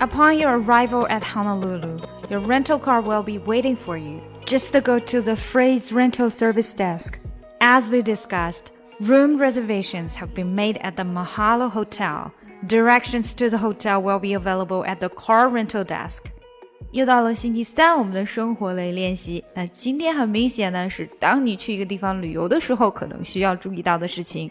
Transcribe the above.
Upon your arrival at Honolulu, your rental car will be waiting for you. Just go to the Phrase Rental Service Desk. As we discussed, room reservations have been made at the Mahalo Hotel. Directions to the hotel will be available at the car rental desk. 又到了星期三，我们的生活类练习。那今天很明显呢，是当你去一个地方旅游的时候，可能需要注意到的事情。